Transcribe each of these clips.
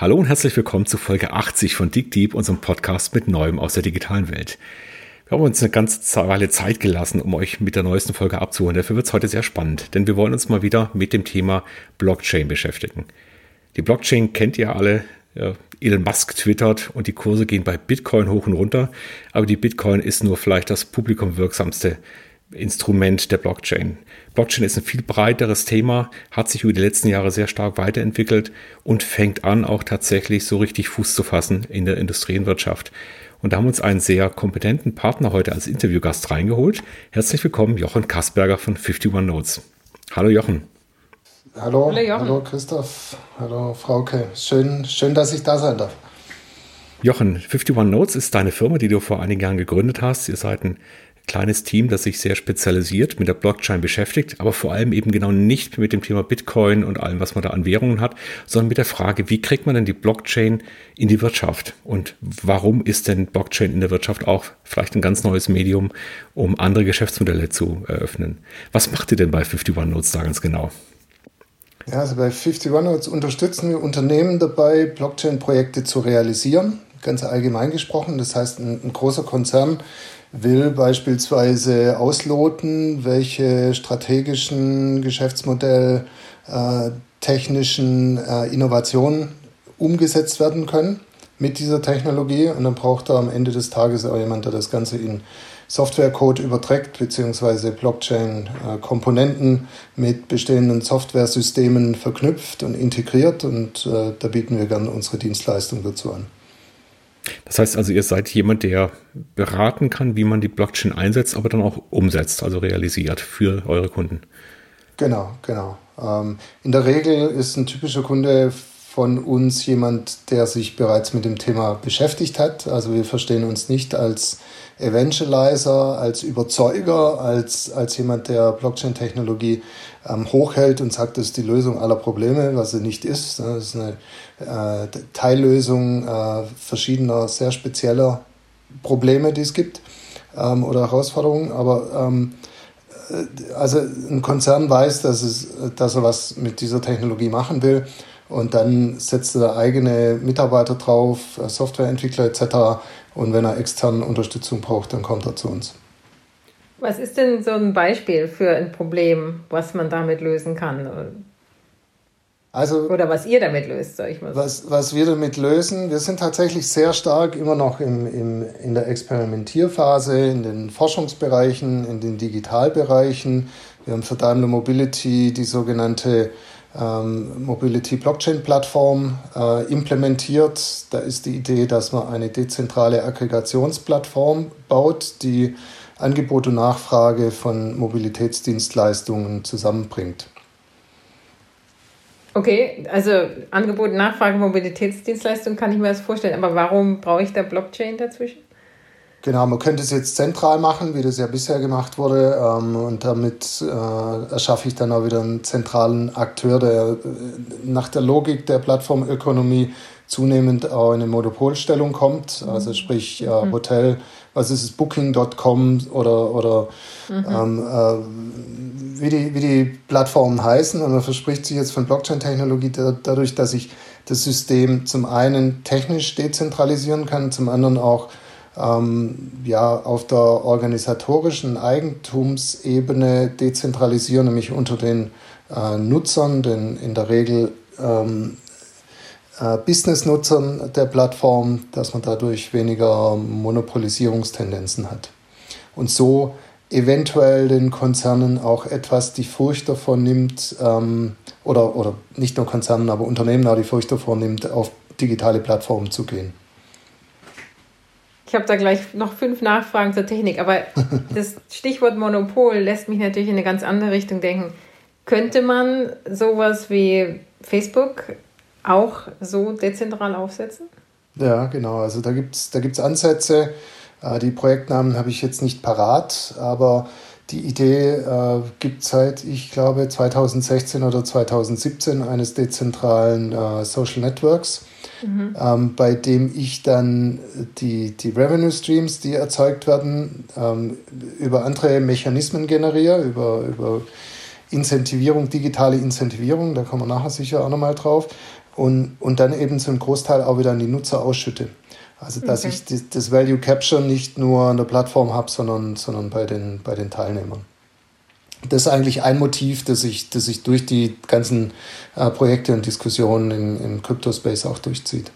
Hallo und herzlich willkommen zu Folge 80 von Dig Deep, unserem Podcast mit Neuem aus der digitalen Welt. Wir haben uns eine ganze Weile Zeit gelassen, um euch mit der neuesten Folge abzuholen. Dafür wird es heute sehr spannend, denn wir wollen uns mal wieder mit dem Thema Blockchain beschäftigen. Die Blockchain kennt ihr alle. Elon Musk twittert und die Kurse gehen bei Bitcoin hoch und runter. Aber die Bitcoin ist nur vielleicht das publikumwirksamste Instrument der Blockchain. Blockchain ist ein viel breiteres Thema, hat sich über die letzten Jahre sehr stark weiterentwickelt und fängt an, auch tatsächlich so richtig Fuß zu fassen in der Industrienwirtschaft. Und da haben wir uns einen sehr kompetenten Partner heute als Interviewgast reingeholt. Herzlich willkommen, Jochen Kasperger von 51 Notes. Hallo Jochen. Hallo, hallo, Jochen. hallo Christoph, hallo Frauke. Schön, schön, dass ich da sein darf. Jochen, 51 Notes ist deine Firma, die du vor einigen Jahren gegründet hast. Ihr seid ein kleines Team, das sich sehr spezialisiert mit der Blockchain beschäftigt, aber vor allem eben genau nicht mit dem Thema Bitcoin und allem, was man da an Währungen hat, sondern mit der Frage, wie kriegt man denn die Blockchain in die Wirtschaft und warum ist denn Blockchain in der Wirtschaft auch vielleicht ein ganz neues Medium, um andere Geschäftsmodelle zu eröffnen. Was macht ihr denn bei 51 Notes da ganz genau? Ja, also bei 51 Notes unterstützen wir Unternehmen dabei, Blockchain-Projekte zu realisieren, ganz allgemein gesprochen. Das heißt, ein, ein großer Konzern will beispielsweise ausloten, welche strategischen Geschäftsmodell äh, technischen äh, Innovationen umgesetzt werden können mit dieser Technologie. Und dann braucht er am Ende des Tages auch jemand, der das Ganze in Softwarecode überträgt, beziehungsweise Blockchain-Komponenten mit bestehenden Softwaresystemen verknüpft und integriert. Und äh, da bieten wir gerne unsere Dienstleistung dazu an. Das heißt also, ihr seid jemand, der beraten kann, wie man die Blockchain einsetzt, aber dann auch umsetzt, also realisiert für eure Kunden. Genau, genau. Ähm, in der Regel ist ein typischer Kunde von uns jemand, der sich bereits mit dem Thema beschäftigt hat. Also wir verstehen uns nicht als Evangelizer, als Überzeuger, als, als jemand, der Blockchain-Technologie ähm, hochhält und sagt, das ist die Lösung aller Probleme, was sie nicht ist. Das ist eine äh, Teillösung äh, verschiedener sehr spezieller Probleme, die es gibt ähm, oder Herausforderungen. Aber ähm, äh, also ein Konzern weiß, dass, es, dass er was mit dieser Technologie machen will und dann setzt er eigene Mitarbeiter drauf, äh, Softwareentwickler etc. Und wenn er externe Unterstützung braucht, dann kommt er zu uns. Was ist denn so ein Beispiel für ein Problem, was man damit lösen kann? Also, Oder was ihr damit löst, sag ich mal. Was, was wir damit lösen, wir sind tatsächlich sehr stark immer noch im, im, in der Experimentierphase, in den Forschungsbereichen, in den Digitalbereichen. Wir haben für Daimler Mobility die sogenannte ähm, Mobility Blockchain Plattform äh, implementiert. Da ist die Idee, dass man eine dezentrale Aggregationsplattform baut, die Angebot und Nachfrage von Mobilitätsdienstleistungen zusammenbringt. Okay, also Angebot, Nachfrage, Mobilitätsdienstleistungen kann ich mir das vorstellen, aber warum brauche ich da Blockchain dazwischen? Genau, man könnte es jetzt zentral machen, wie das ja bisher gemacht wurde. Ähm, und damit äh, erschaffe ich dann auch wieder einen zentralen Akteur, der äh, nach der Logik der Plattformökonomie zunehmend auch in eine Monopolstellung kommt. Also sprich äh, mhm. Hotel, was ist es, Booking.com oder, oder mhm. ähm, äh, wie, die, wie die Plattformen heißen. Und man verspricht sich jetzt von Blockchain-Technologie dadurch, dass ich das System zum einen technisch dezentralisieren kann, zum anderen auch ähm, ja, auf der organisatorischen Eigentumsebene dezentralisieren, nämlich unter den äh, Nutzern, denn in der Regel ähm, äh, Business-Nutzern der Plattform, dass man dadurch weniger Monopolisierungstendenzen hat. Und so eventuell den Konzernen auch etwas die Furcht davor nimmt, ähm, oder, oder nicht nur Konzernen, aber Unternehmen auch die Furcht davor nimmt, auf digitale Plattformen zu gehen. Ich habe da gleich noch fünf Nachfragen zur Technik, aber das Stichwort Monopol lässt mich natürlich in eine ganz andere Richtung denken. Könnte man sowas wie Facebook auch so dezentral aufsetzen? Ja, genau. Also da gibt es da gibt's Ansätze. Äh, die Projektnamen habe ich jetzt nicht parat, aber die Idee äh, gibt seit, ich glaube, 2016 oder 2017 eines dezentralen äh, Social Networks mhm. ähm, bei dem ich dann die, die Revenue Streams, die erzeugt werden, ähm, über andere Mechanismen generiere, über, über Incentivierung, digitale Incentivierung, da kommen wir nachher sicher auch nochmal drauf. und, und dann eben zum Großteil auch wieder an die Nutzer ausschütte. Also dass okay. ich das Value Capture nicht nur an der Plattform habe, sondern, sondern bei, den, bei den Teilnehmern. Das ist eigentlich ein Motiv, das sich das ich durch die ganzen äh, Projekte und Diskussionen im, im Crypto-Space auch durchzieht.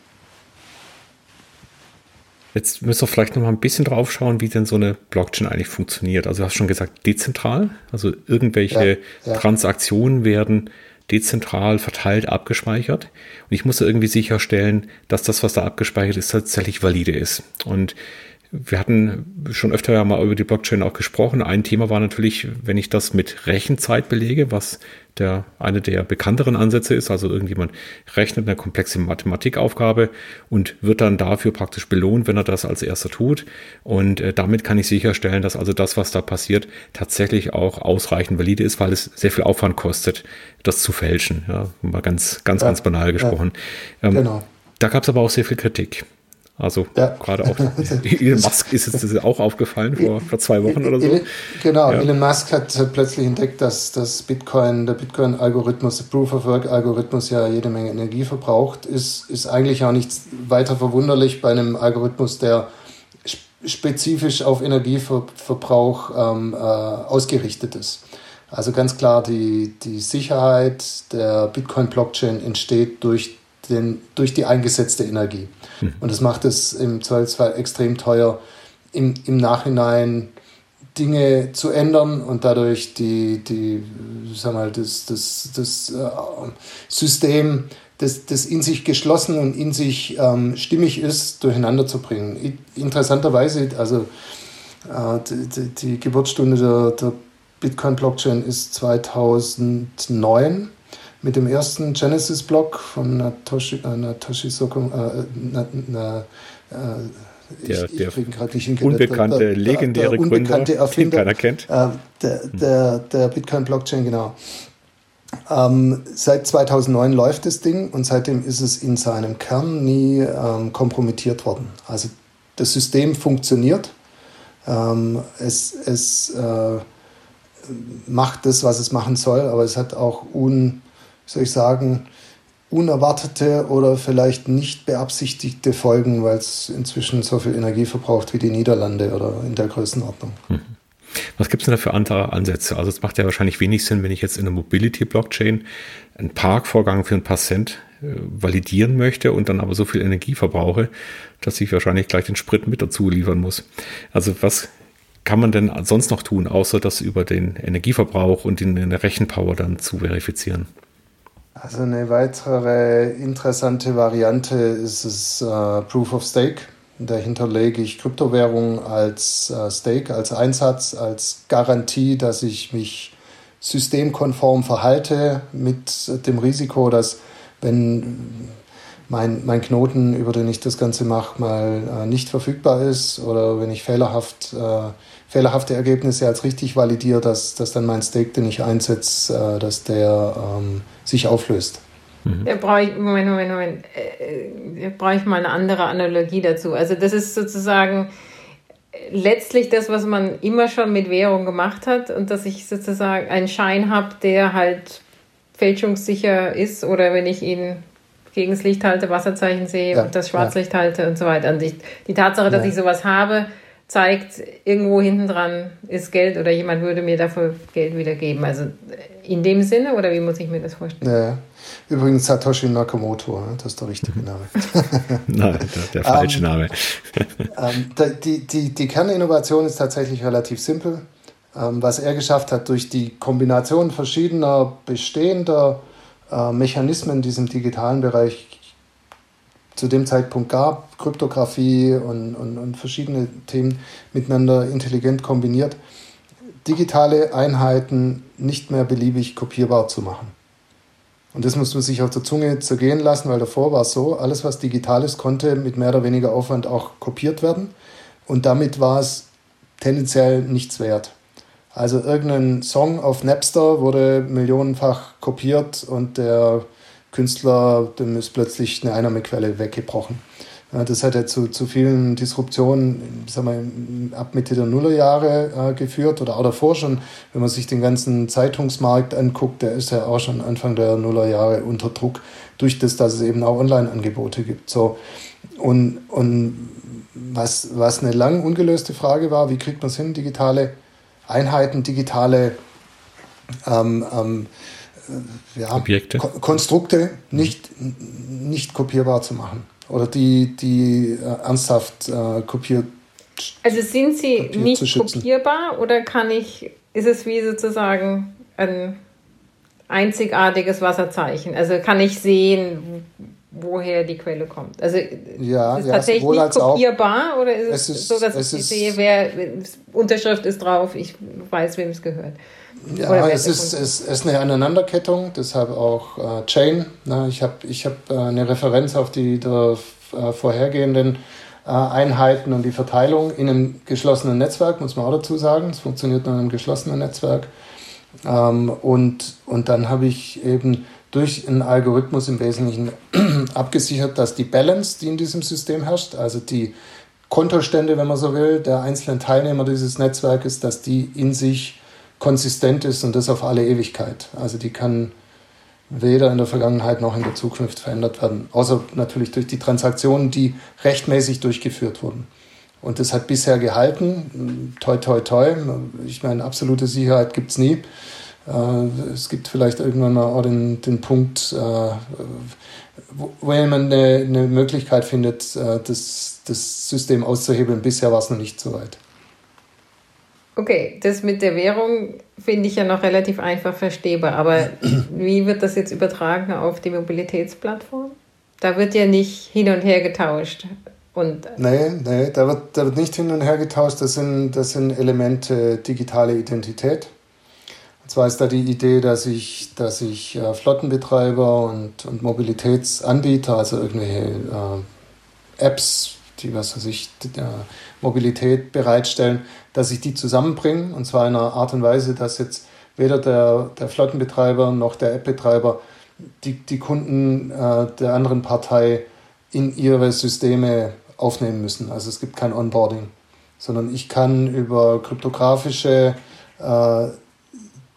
Jetzt müssen wir vielleicht noch mal ein bisschen drauf schauen, wie denn so eine Blockchain eigentlich funktioniert. Also du hast schon gesagt, dezentral, also irgendwelche ja, ja. Transaktionen werden dezentral verteilt abgespeichert. Und ich muss irgendwie sicherstellen, dass das, was da abgespeichert ist, tatsächlich valide ist. Und wir hatten schon öfter ja mal über die Blockchain auch gesprochen. Ein Thema war natürlich, wenn ich das mit Rechenzeit belege, was der eine der bekannteren Ansätze ist. Also irgendjemand rechnet eine komplexe Mathematikaufgabe und wird dann dafür praktisch belohnt, wenn er das als erster tut. Und äh, damit kann ich sicherstellen, dass also das, was da passiert, tatsächlich auch ausreichend valide ist, weil es sehr viel Aufwand kostet, das zu fälschen. Ja, mal ganz, ganz, ja, ganz banal gesprochen. Ja, ähm, genau. Da gab es aber auch sehr viel Kritik. Also ja. gerade auch Elon Musk ist es auch aufgefallen vor, vor zwei Wochen oder so. Genau, ja. Elon Musk hat, hat plötzlich entdeckt, dass das Bitcoin, der Bitcoin-Algorithmus, der Proof-of-Work-Algorithmus ja jede Menge Energie verbraucht. Ist, ist eigentlich auch nichts weiter verwunderlich bei einem Algorithmus, der spezifisch auf Energieverbrauch ähm, äh, ausgerichtet ist. Also ganz klar, die, die Sicherheit der Bitcoin-Blockchain entsteht durch den, durch die eingesetzte Energie. Mhm. Und das macht es im Zweifelsfall extrem teuer, im, im Nachhinein Dinge zu ändern und dadurch die, die sag mal, das, das, das äh, System, das, das in sich geschlossen und in sich ähm, stimmig ist, durcheinander zu bringen. Interessanterweise, also äh, die, die, Geburtsstunde der, der Bitcoin-Blockchain ist 2009 mit dem ersten Genesis-Block von Natoshi, äh, Natoshi Soko, äh, na, na, äh, der, ich, ich der unbekannte, der, der, legendäre unbekannte Gründer, Erfinder, keiner kennt. Äh, der, der, der Bitcoin-Blockchain, genau. Ähm, seit 2009 läuft das Ding und seitdem ist es in seinem Kern nie ähm, kompromittiert worden. Also das System funktioniert. Ähm, es es äh, macht das, was es machen soll, aber es hat auch un, soll ich sagen, unerwartete oder vielleicht nicht beabsichtigte Folgen, weil es inzwischen so viel Energie verbraucht wie die Niederlande oder in der Größenordnung. Mhm. Was gibt es denn da für andere Ansätze? Also es macht ja wahrscheinlich wenig Sinn, wenn ich jetzt in der Mobility-Blockchain einen Parkvorgang für ein paar Cent äh, validieren möchte und dann aber so viel Energie verbrauche, dass ich wahrscheinlich gleich den Sprit mit dazu liefern muss. Also was kann man denn sonst noch tun, außer das über den Energieverbrauch und den Rechenpower dann zu verifizieren? Also eine weitere interessante Variante ist es äh, Proof of Stake. Dahinter lege ich Kryptowährung als äh, Stake, als Einsatz, als Garantie, dass ich mich systemkonform verhalte mit dem Risiko, dass wenn mein, mein Knoten, über den ich das Ganze mache, mal äh, nicht verfügbar ist oder wenn ich fehlerhaft äh, fehlerhafte Ergebnisse als richtig validiere, dass, dass dann mein Stake, den ich einsetze, äh, dass der ähm, sich auflöst. Mhm. Da brauche ich, Moment, Moment, Moment, äh, da brauche ich mal eine andere Analogie dazu. Also das ist sozusagen letztlich das, was man immer schon mit Währung gemacht hat und dass ich sozusagen einen Schein habe, der halt fälschungssicher ist oder wenn ich ihn gegen das Licht halte, Wasserzeichen sehe ja, und das Schwarzlicht ja. halte und so weiter. Und ich, die Tatsache, dass ja. ich sowas habe, zeigt, irgendwo hinten dran ist Geld oder jemand würde mir dafür Geld wiedergeben. Also in dem Sinne oder wie muss ich mir das vorstellen? Ja. Übrigens Satoshi Nakamoto, ne? das ist der richtige Name. Nein, der, der falsche um, ähm, Name. ähm, die, die, die Kerninnovation ist tatsächlich relativ simpel. Ähm, was er geschafft hat, durch die Kombination verschiedener bestehender äh, Mechanismen in diesem digitalen Bereich zu dem Zeitpunkt gab, Kryptographie und, und, und verschiedene Themen miteinander intelligent kombiniert, digitale Einheiten nicht mehr beliebig kopierbar zu machen. Und das muss man sich auf der Zunge zergehen lassen, weil davor war es so, alles was digital ist, konnte mit mehr oder weniger Aufwand auch kopiert werden. Und damit war es tendenziell nichts wert. Also irgendein Song auf Napster wurde millionenfach kopiert und der Künstler, dem ist plötzlich eine Einnahmequelle weggebrochen. Das hat ja zu, zu vielen Disruptionen sagen wir, ab Mitte der Nullerjahre äh, geführt oder auch davor schon. Wenn man sich den ganzen Zeitungsmarkt anguckt, der ist ja auch schon Anfang der Nullerjahre unter Druck, durch das, dass es eben auch Online-Angebote gibt. So. Und, und was, was eine lang ungelöste Frage war, wie kriegt man es hin, digitale Einheiten, digitale ähm, ähm, äh, ja, Objekte. Ko Konstrukte nicht, nicht kopierbar zu machen oder die, die äh, ernsthaft äh, kopiert. Also sind sie nicht kopierbar oder kann ich, ist es wie sozusagen ein einzigartiges Wasserzeichen? Also kann ich sehen, woher die Quelle kommt? Also ja, ist es ja, tatsächlich nicht kopierbar oder ist es, es ist, so, dass ich ist, sehe, wer Unterschrift ist drauf, ich weiß, wem es gehört? Ja, es ist, es ist eine Aneinanderkettung, deshalb auch äh, Chain. Na, ich habe ich hab, äh, eine Referenz auf die der, äh, vorhergehenden äh, Einheiten und die Verteilung in einem geschlossenen Netzwerk, muss man auch dazu sagen. Es funktioniert nur in einem geschlossenen Netzwerk. Ähm, und, und dann habe ich eben durch einen Algorithmus im Wesentlichen abgesichert, dass die Balance, die in diesem System herrscht, also die Kontostände, wenn man so will, der einzelnen Teilnehmer dieses Netzwerkes, dass die in sich konsistent ist und das auf alle Ewigkeit. Also die kann weder in der Vergangenheit noch in der Zukunft verändert werden, außer natürlich durch die Transaktionen, die rechtmäßig durchgeführt wurden. Und das hat bisher gehalten. Toi, toi, toi. Ich meine, absolute Sicherheit gibt es nie. Äh, es gibt vielleicht irgendwann mal auch den, den Punkt, äh, wo, man eine, eine Möglichkeit findet, äh, das, das System auszuhebeln. Bisher war es noch nicht so weit. Okay, das mit der Währung finde ich ja noch relativ einfach verstehbar, aber wie wird das jetzt übertragen auf die Mobilitätsplattform? Da wird ja nicht hin und her getauscht. Und nee, nee, da wird, da wird nicht hin und her getauscht. Das sind, das sind Elemente digitale Identität. Und zwar ist da die Idee, dass ich, dass ich äh, Flottenbetreiber und, und Mobilitätsanbieter, also irgendwelche äh, Apps, die was weiß ich, äh, Mobilität bereitstellen, dass ich die zusammenbringe und zwar in einer Art und Weise, dass jetzt weder der, der Flottenbetreiber noch der App-Betreiber die, die Kunden äh, der anderen Partei in ihre Systeme aufnehmen müssen. Also es gibt kein Onboarding, sondern ich kann über kryptografische äh,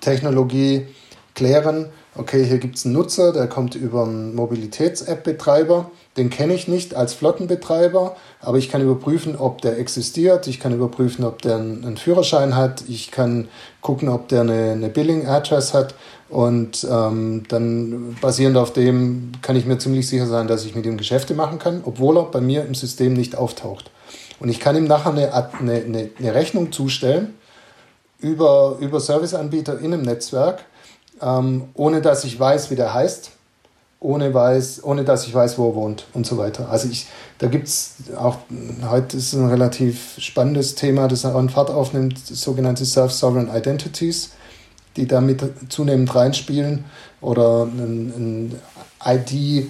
Technologie klären, okay, hier gibt es einen Nutzer, der kommt über einen Mobilitäts-App-Betreiber, den kenne ich nicht als Flottenbetreiber, aber ich kann überprüfen, ob der existiert, ich kann überprüfen, ob der einen, Führerschein hat, ich kann gucken, ob der eine, eine Billing-Address hat. Und ähm, dann basierend auf dem kann ich mir ziemlich sicher sein, dass ich mit ihm Geschäfte machen kann, obwohl er bei mir im System nicht auftaucht. Und ich kann ihm nachher eine, eine, eine Rechnung zustellen, über, über Serviceanbieter in einem Netzwerk, ähm, ohne dass ich weiß, wie der heißt, ohne, weiß, ohne dass ich weiß, wo er wohnt und so weiter. Also ich, da gibt es auch, heute ist ein relativ spannendes Thema, das auch einen Fahrt aufnimmt, sogenannte Self-Sovereign Identities, die damit zunehmend reinspielen oder ein, ein ID-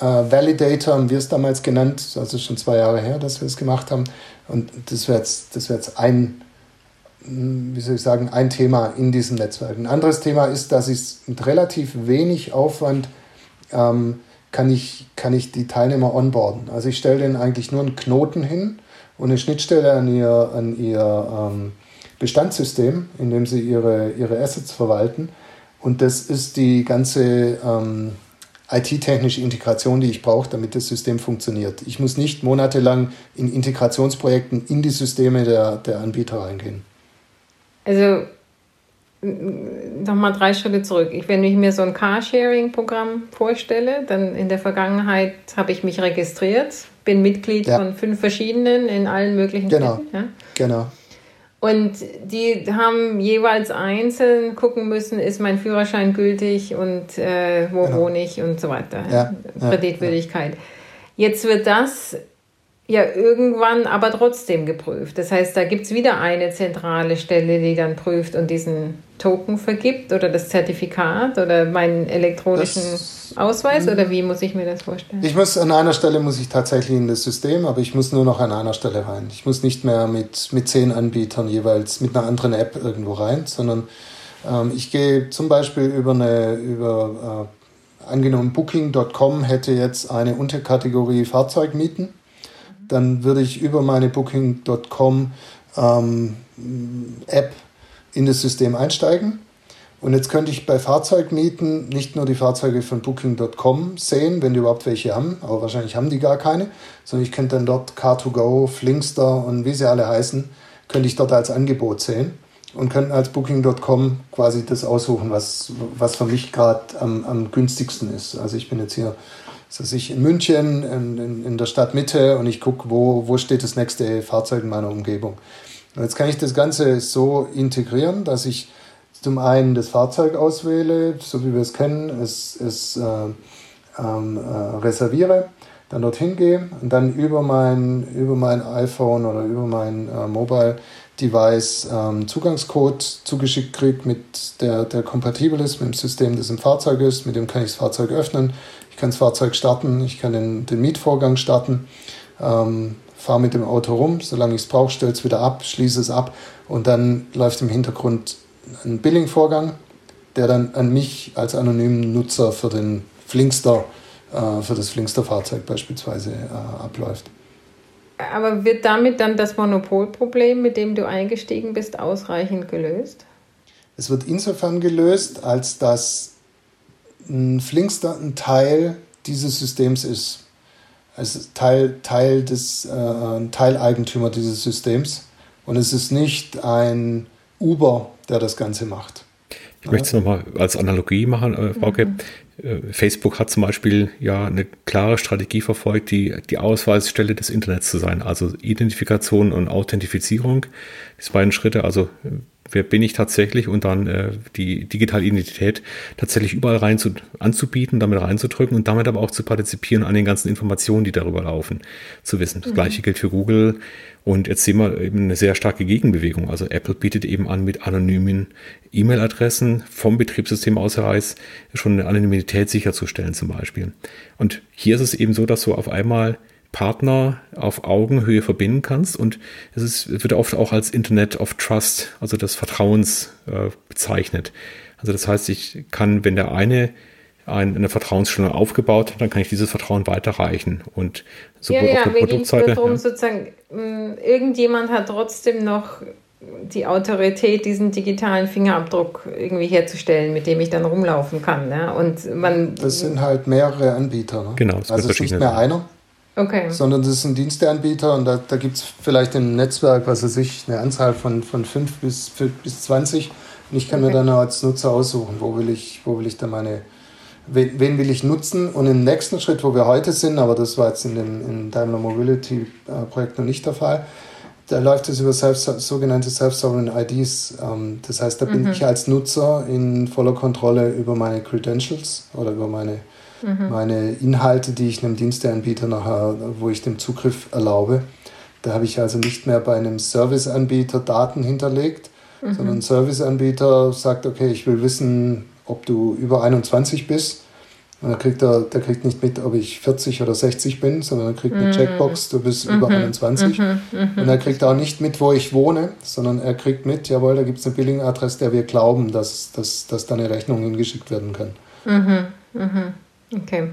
äh, Validator haben wir es damals genannt, also schon zwei Jahre her, dass wir es gemacht haben. Und das wäre jetzt, das wär jetzt ein, wie soll ich sagen, ein Thema in diesem Netzwerk. Ein anderes Thema ist, dass ich es mit relativ wenig Aufwand ähm, kann, ich, kann ich die Teilnehmer onboarden. Also ich stelle denen eigentlich nur einen Knoten hin und eine Schnittstelle an ihr, an ihr ähm, Bestandssystem, in dem sie ihre, ihre Assets verwalten. Und das ist die ganze ähm, IT-technische Integration, die ich brauche, damit das System funktioniert. Ich muss nicht monatelang in Integrationsprojekten in die Systeme der, der Anbieter reingehen. Also nochmal drei Schritte zurück. Ich, wenn ich mir so ein Carsharing-Programm vorstelle, dann in der Vergangenheit habe ich mich registriert, bin Mitglied ja. von fünf verschiedenen in allen möglichen genau. Städten. Ja? Genau. Und die haben jeweils einzeln gucken müssen, ist mein Führerschein gültig und äh, wo genau. wohne ich und so weiter. Ja. Kreditwürdigkeit. Jetzt wird das ja irgendwann aber trotzdem geprüft. Das heißt, da gibt es wieder eine zentrale Stelle, die dann prüft und diesen Token vergibt oder das Zertifikat oder meinen elektronischen das, Ausweis oder wie muss ich mir das vorstellen? Ich muss an einer Stelle muss ich tatsächlich in das System, aber ich muss nur noch an einer Stelle rein. Ich muss nicht mehr mit, mit zehn Anbietern jeweils mit einer anderen App irgendwo rein, sondern ähm, ich gehe zum Beispiel über eine über äh, angenommen Booking.com hätte jetzt eine Unterkategorie Fahrzeugmieten dann würde ich über meine Booking.com ähm, App in das System einsteigen. Und jetzt könnte ich bei Fahrzeugmieten nicht nur die Fahrzeuge von Booking.com sehen, wenn die überhaupt welche haben, aber wahrscheinlich haben die gar keine, sondern ich könnte dann dort Car2Go, Flinkster und wie sie alle heißen, könnte ich dort als Angebot sehen und könnte als Booking.com quasi das aussuchen, was, was für mich gerade am, am günstigsten ist. Also ich bin jetzt hier das ich in München, in, in, in der Stadtmitte und ich gucke, wo, wo steht das nächste Fahrzeug in meiner Umgebung. Und jetzt kann ich das Ganze so integrieren, dass ich zum einen das Fahrzeug auswähle, so wie wir es kennen, es, es äh, ähm, äh, reserviere, dann dorthin gehe und dann über mein, über mein iPhone oder über mein äh, Mobile Device ähm, Zugangscode zugeschickt kriege, mit der, der kompatibel ist mit dem System, das im Fahrzeug ist, mit dem kann ich das Fahrzeug öffnen, ich kann das Fahrzeug starten, ich kann den, den Mietvorgang starten. Ähm, fahre mit dem Auto rum, solange ich es brauche, stelle es wieder ab, schließe es ab und dann läuft im Hintergrund ein Billing-Vorgang, der dann an mich als anonymen Nutzer für den Flinkster, äh, für das Flinkster-Fahrzeug beispielsweise äh, abläuft. Aber wird damit dann das Monopolproblem, mit dem du eingestiegen bist, ausreichend gelöst? Es wird insofern gelöst, als dass ein Flinkster ein Teil dieses Systems ist als Teil, Teil des äh, Teileigentümer dieses Systems. Und es ist nicht ein Uber, der das Ganze macht. Ich möchte es nochmal als Analogie machen, äh, Frauke. Mhm. Äh, Facebook hat zum Beispiel ja eine klare Strategie verfolgt, die, die Ausweisstelle des Internets zu sein. Also Identifikation und Authentifizierung. Diese beiden Schritte, also wer bin ich tatsächlich und dann äh, die digitale Identität tatsächlich überall rein zu, anzubieten, damit reinzudrücken und damit aber auch zu partizipieren an den ganzen Informationen, die darüber laufen, zu wissen. Das mhm. gleiche gilt für Google und jetzt sehen wir eben eine sehr starke Gegenbewegung. Also Apple bietet eben an, mit anonymen E-Mail-Adressen vom Betriebssystem aus heraus schon eine Anonymität sicherzustellen zum Beispiel. Und hier ist es eben so, dass du auf einmal Partner auf Augenhöhe verbinden kannst. Und es ist, wird oft auch als Internet of Trust, also des Vertrauens, äh, bezeichnet. Also das heißt, ich kann, wenn der eine eine Vertrauensstellung aufgebaut hat, dann kann ich dieses Vertrauen weiterreichen. Und sowohl ja, ja, auf der Produktseite. Darum, ja. sozusagen, mm, irgendjemand hat trotzdem noch die Autorität, diesen digitalen Fingerabdruck irgendwie herzustellen, mit dem ich dann rumlaufen kann. Ne? Und man, das sind halt mehrere Anbieter. Ne? Genau, es also es ist nicht mehr einer. Okay. Sondern das ist ein Diensteanbieter und da, da gibt es vielleicht im Netzwerk, was weiß ich, eine Anzahl von, von 5 bis, bis 20. Und ich kann okay. mir dann als Nutzer aussuchen, wo will ich, wo will ich da meine, wen, wen, will ich nutzen. Und im nächsten Schritt, wo wir heute sind, aber das war jetzt in dem in Daimler Mobility äh, Projekt noch nicht der Fall, da läuft es über selbst, sogenannte Self-Sovereign IDs. Ähm, das heißt, da bin mhm. ich als Nutzer in voller Kontrolle über meine Credentials oder über meine mhm. meine Inhalte, die ich einem Diensteanbieter nachher, wo ich dem Zugriff erlaube. Da habe ich also nicht mehr bei einem Serviceanbieter Daten hinterlegt, mhm. sondern ein Serviceanbieter sagt, okay, ich will wissen, ob du über 21 bist. Und dann kriegt er, der kriegt nicht mit, ob ich 40 oder 60 bin, sondern er kriegt eine mhm. Checkbox, du bist mhm. über 21. Mhm. mhm. Und er kriegt auch nicht mit, wo ich wohne, sondern er kriegt mit, jawohl, da gibt es eine Billing-Adresse, der wir glauben, dass, dass, dass da eine Rechnung hingeschickt werden kann. Mhm. Mhm. Okay.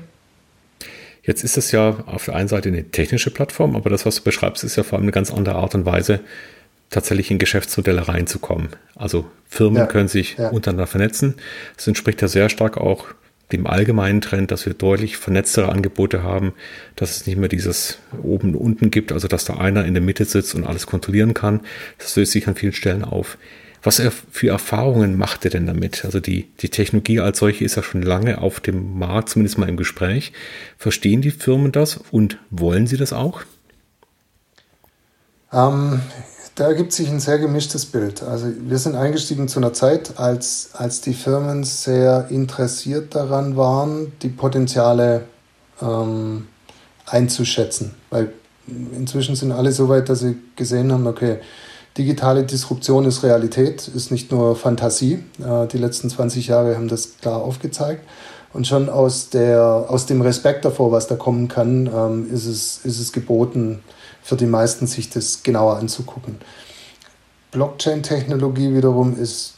Jetzt ist es ja auf der einen Seite eine technische Plattform, aber das, was du beschreibst, ist ja vor allem eine ganz andere Art und Weise, tatsächlich in Geschäftsmodelle reinzukommen. Also Firmen ja, können sich ja. untereinander vernetzen. Das entspricht ja sehr stark auch dem allgemeinen Trend, dass wir deutlich vernetztere Angebote haben, dass es nicht mehr dieses oben und unten gibt, also dass da einer in der Mitte sitzt und alles kontrollieren kann. Das löst sich an vielen Stellen auf. Was er für Erfahrungen macht er denn damit? Also die, die Technologie als solche ist ja schon lange auf dem Markt, zumindest mal im Gespräch. Verstehen die Firmen das und wollen sie das auch? Ähm, da ergibt sich ein sehr gemischtes Bild. Also wir sind eingestiegen zu einer Zeit, als, als die Firmen sehr interessiert daran waren, die Potenziale ähm, einzuschätzen. Weil inzwischen sind alle so weit, dass sie gesehen haben, okay, Digitale Disruption ist Realität, ist nicht nur Fantasie. Äh, die letzten 20 Jahre haben das klar aufgezeigt. Und schon aus, der, aus dem Respekt davor, was da kommen kann, ähm, ist, es, ist es geboten, für die meisten sich das genauer anzugucken. Blockchain-Technologie wiederum ist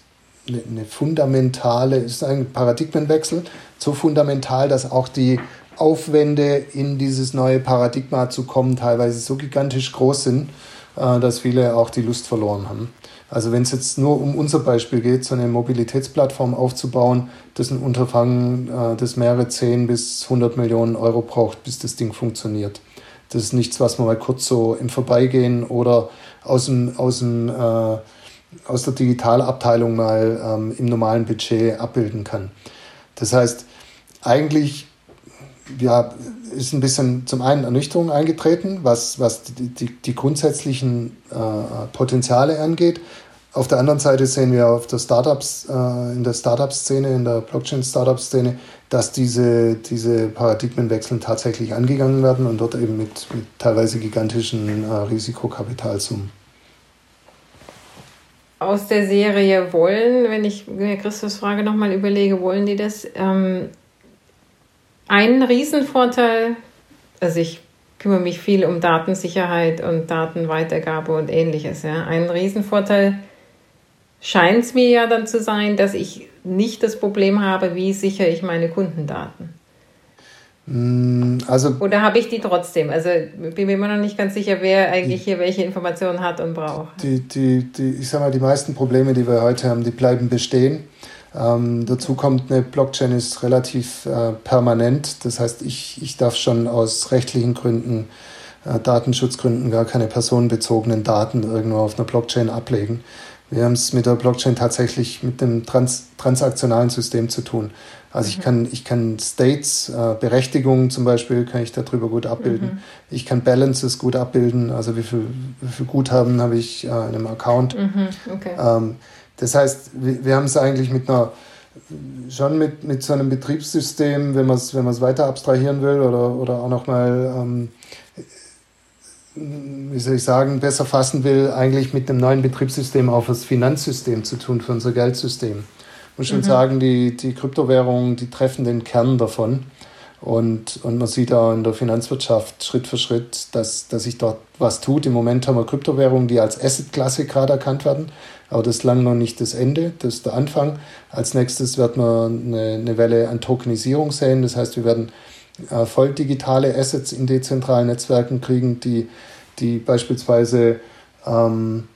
eine fundamentale, ist ein Paradigmenwechsel, so fundamental, dass auch die Aufwände in dieses neue Paradigma zu kommen, teilweise so gigantisch groß sind, äh, dass viele auch die Lust verloren haben. Also wenn es jetzt nur um unser Beispiel geht, so eine Mobilitätsplattform aufzubauen, das ist ein Unterfangen, äh, das mehrere 10 bis 100 Millionen Euro braucht, bis das Ding funktioniert. Das ist nichts, was man mal kurz so im Vorbeigehen oder aus dem, aus dem äh, aus der Digitalabteilung mal ähm, im normalen Budget abbilden kann. Das heißt, eigentlich ja, ist ein bisschen zum einen Ernüchterung eingetreten, was, was die, die, die grundsätzlichen äh, Potenziale angeht. Auf der anderen Seite sehen wir auf der Startups, äh, in der Startup-Szene, in der Blockchain-Startup-Szene, dass diese, diese Paradigmenwechsel tatsächlich angegangen werden und dort eben mit, mit teilweise gigantischen äh, Risikokapitalsummen aus der Serie wollen, wenn ich mir Christus Frage nochmal überlege, wollen die das? Ähm, ein Riesenvorteil, also ich kümmere mich viel um Datensicherheit und Datenweitergabe und ähnliches. Ja. Ein Riesenvorteil scheint es mir ja dann zu sein, dass ich nicht das Problem habe, wie sichere ich meine Kundendaten. Mm, also, Oder habe ich die trotzdem? Also bin mir immer noch nicht ganz sicher, wer eigentlich hier welche Informationen hat und braucht. Die, die, die, ich sage mal, die meisten Probleme, die wir heute haben, die bleiben bestehen. Ähm, dazu kommt, eine Blockchain ist relativ äh, permanent. Das heißt, ich, ich darf schon aus rechtlichen Gründen, äh, Datenschutzgründen gar keine personenbezogenen Daten irgendwo auf einer Blockchain ablegen. Wir haben es mit der Blockchain tatsächlich mit einem trans transaktionalen System zu tun. Also ich mhm. kann, ich kann States, äh, Berechtigungen zum Beispiel, kann ich darüber gut abbilden. Mhm. Ich kann Balances gut abbilden, also wie viel, wie viel Guthaben habe ich äh, in einem Account. Mhm. Okay. Ähm, das heißt, wir, wir haben es eigentlich mit einer, schon mit, mit so einem Betriebssystem, wenn man es wenn weiter abstrahieren will oder, oder auch nochmal, ähm, wie soll ich sagen, besser fassen will, eigentlich mit einem neuen Betriebssystem auf das Finanzsystem zu tun, für unser Geldsystem muss schon mhm. sagen, die, die Kryptowährungen, die treffen den Kern davon. Und, und man sieht auch in der Finanzwirtschaft Schritt für Schritt, dass, dass sich dort was tut. Im Moment haben wir Kryptowährungen, die als Assetklasse gerade erkannt werden. Aber das ist lang noch nicht das Ende, das ist der Anfang. Als nächstes wird man eine, eine Welle an Tokenisierung sehen. Das heißt, wir werden äh, voll digitale Assets in dezentralen Netzwerken kriegen, die, die beispielsweise ähm,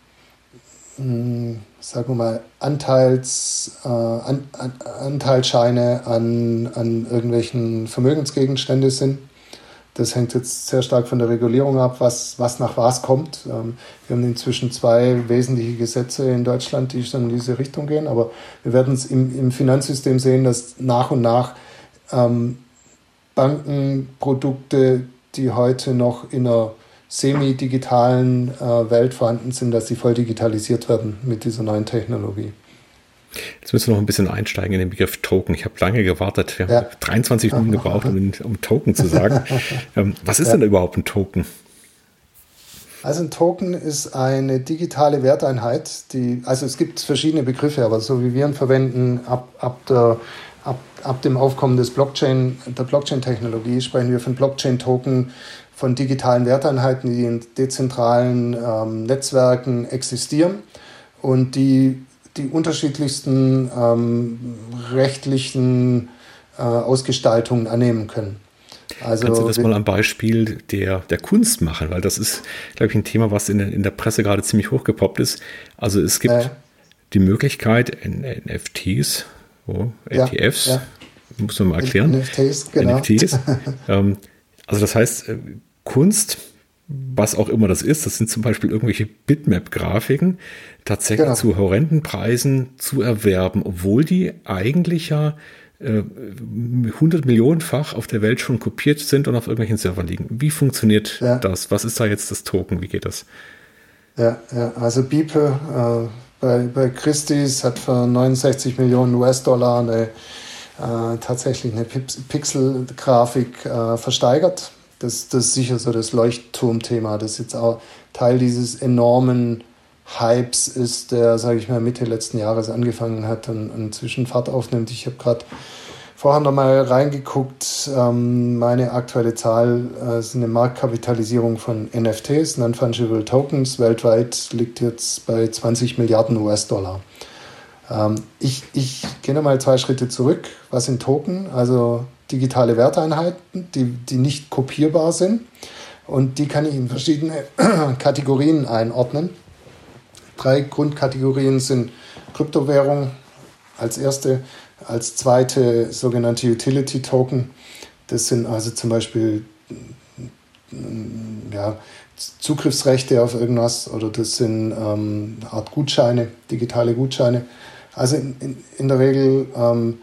hm, sagen wir mal, Anteils, äh, an, an, Anteilsscheine an, an irgendwelchen Vermögensgegenstände sind. Das hängt jetzt sehr stark von der Regulierung ab, was, was nach was kommt. Ähm, wir haben inzwischen zwei wesentliche Gesetze in Deutschland, die schon in diese Richtung gehen. Aber wir werden es im, im Finanzsystem sehen, dass nach und nach ähm, Bankenprodukte, die heute noch in einer semi-digitalen äh, Welt vorhanden sind, dass sie voll digitalisiert werden mit dieser neuen Technologie. Jetzt müssen wir noch ein bisschen einsteigen in den Begriff Token. Ich habe lange gewartet. Wir ja. haben 23 Minuten gebraucht, um, um Token zu sagen. ähm, was ist ja. denn überhaupt ein Token? Also ein Token ist eine digitale Werteinheit, die, also es gibt verschiedene Begriffe, aber so wie wir ihn verwenden, ab, ab, der, ab dem Aufkommen des Blockchain, der Blockchain-Technologie sprechen wir von Blockchain-Token von digitalen Werteinheiten, die in dezentralen ähm, Netzwerken existieren und die die unterschiedlichsten ähm, rechtlichen äh, Ausgestaltungen annehmen können. Also, Kannst du das mal am Beispiel der, der Kunst machen? Weil das ist, glaube ich, ein Thema, was in der, in der Presse gerade ziemlich hochgepoppt ist. Also es gibt äh, die Möglichkeit, NFTs, oh, ETFs, ja, ja. muss man mal erklären. NFTs, genau. NFTs. ähm, also das heißt, äh, Kunst, was auch immer das ist, das sind zum Beispiel irgendwelche Bitmap-Grafiken, tatsächlich genau. zu horrenden Preisen zu erwerben, obwohl die eigentlich ja äh, 100 Millionenfach auf der Welt schon kopiert sind und auf irgendwelchen Servern liegen. Wie funktioniert ja. das? Was ist da jetzt das Token? Wie geht das? Ja, ja also Beeple äh, bei, bei Christie's hat für 69 Millionen US-Dollar eine, äh, tatsächlich eine Pixel-Grafik äh, versteigert das, das ist sicher so das Leuchtturmthema, das jetzt auch Teil dieses enormen Hypes ist, der, sage ich mal, Mitte letzten Jahres angefangen hat und inzwischen Fahrt aufnimmt. Ich habe gerade vorher noch mal reingeguckt. Ähm, meine aktuelle Zahl äh, ist eine Marktkapitalisierung von NFTs, Non-Fungible Tokens. Weltweit liegt jetzt bei 20 Milliarden US-Dollar. Ähm, ich ich gehe noch mal zwei Schritte zurück. Was sind Token? Also digitale Werteinheiten, die, die nicht kopierbar sind. Und die kann ich in verschiedene Kategorien einordnen. Drei Grundkategorien sind Kryptowährung als erste, als zweite sogenannte Utility Token. Das sind also zum Beispiel ja, Zugriffsrechte auf irgendwas oder das sind ähm, Art Gutscheine, digitale Gutscheine. Also in, in, in der Regel ähm,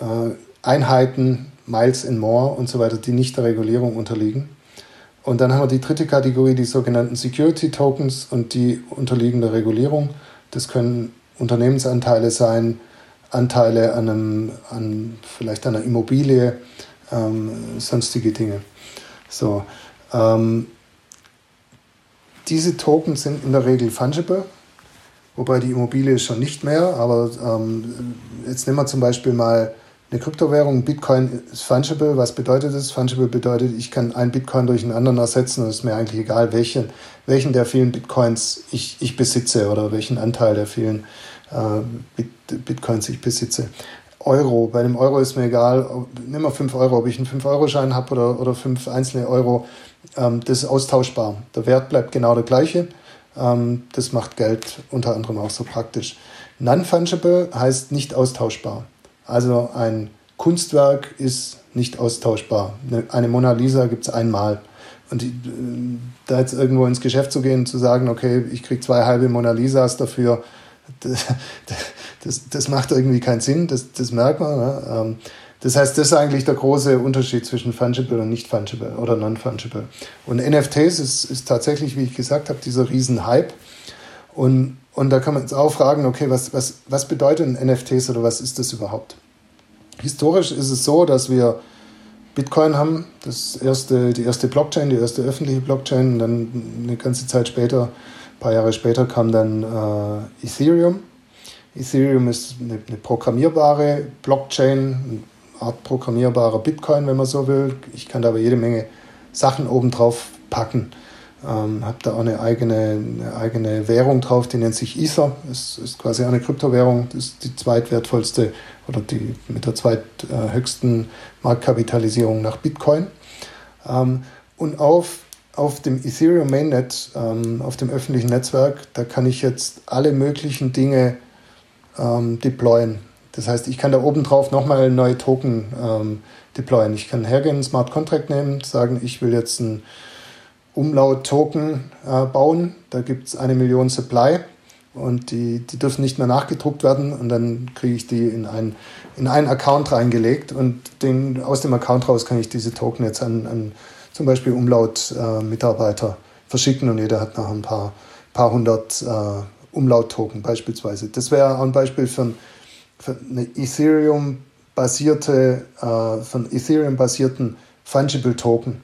äh, Einheiten, Miles and More und so weiter, die nicht der Regulierung unterliegen. Und dann haben wir die dritte Kategorie, die sogenannten Security Tokens und die unterliegen der Regulierung. Das können Unternehmensanteile sein, Anteile an, einem, an vielleicht einer Immobilie, ähm, sonstige Dinge. So, ähm, diese Tokens sind in der Regel fungible, wobei die Immobilie schon nicht mehr, aber ähm, jetzt nehmen wir zum Beispiel mal eine Kryptowährung. Bitcoin ist fungible. Was bedeutet das? Fungible bedeutet, ich kann einen Bitcoin durch einen anderen ersetzen und es ist mir eigentlich egal, welchen, welchen der vielen Bitcoins ich, ich besitze oder welchen Anteil der vielen Bitcoins ich besitze. Euro. Bei dem Euro ist mir egal, nimm mal 5 Euro, ob ich einen 5-Euro-Schein habe oder, oder 5 einzelne Euro. Ähm, das ist austauschbar. Der Wert bleibt genau der gleiche. Ähm, das macht Geld unter anderem auch so praktisch. Non-fungible heißt nicht austauschbar. Also ein Kunstwerk ist nicht austauschbar. Eine Mona Lisa gibt es einmal. Und die, äh, da jetzt irgendwo ins Geschäft zu gehen, zu sagen, okay, ich kriege zwei halbe Mona Lisas dafür, das, das, das, macht irgendwie keinen Sinn, das, das merkt man. Ne? Ähm, das heißt, das ist eigentlich der große Unterschied zwischen fungible und nicht fungible oder non-fungible. Und NFTs ist, ist tatsächlich, wie ich gesagt habe, dieser Riesen-Hype. Und, und da kann man jetzt auch fragen, okay, was, was, was bedeuten NFTs oder was ist das überhaupt? Historisch ist es so, dass wir Bitcoin haben, das erste, die erste Blockchain, die erste öffentliche Blockchain. Und dann eine ganze Zeit später, ein paar Jahre später, kam dann äh, Ethereum. Ethereum ist eine, eine programmierbare Blockchain, eine Art programmierbarer Bitcoin, wenn man so will. Ich kann da aber jede Menge Sachen obendrauf packen. Ähm, habe da auch eine eigene, eine eigene Währung drauf, die nennt sich Ether. Das ist quasi eine Kryptowährung, das ist die zweitwertvollste oder die mit der zweithöchsten Marktkapitalisierung nach Bitcoin. Ähm, und auf, auf dem Ethereum Mainnet, ähm, auf dem öffentlichen Netzwerk, da kann ich jetzt alle möglichen Dinge ähm, deployen. Das heißt, ich kann da oben drauf nochmal neue Token ähm, deployen. Ich kann hergehen, einen Smart Contract nehmen, sagen, ich will jetzt ein Umlaut-Token äh, bauen. Da gibt es eine Million Supply und die, die dürfen nicht mehr nachgedruckt werden und dann kriege ich die in, ein, in einen Account reingelegt und den, aus dem Account raus kann ich diese Token jetzt an, an zum Beispiel Umlaut-Mitarbeiter äh, verschicken und jeder hat noch ein paar, paar hundert äh, Umlaut-Token beispielsweise. Das wäre ein Beispiel für, für eine Ethereum-basierte, äh, von Ethereum-basierten Fungible Token.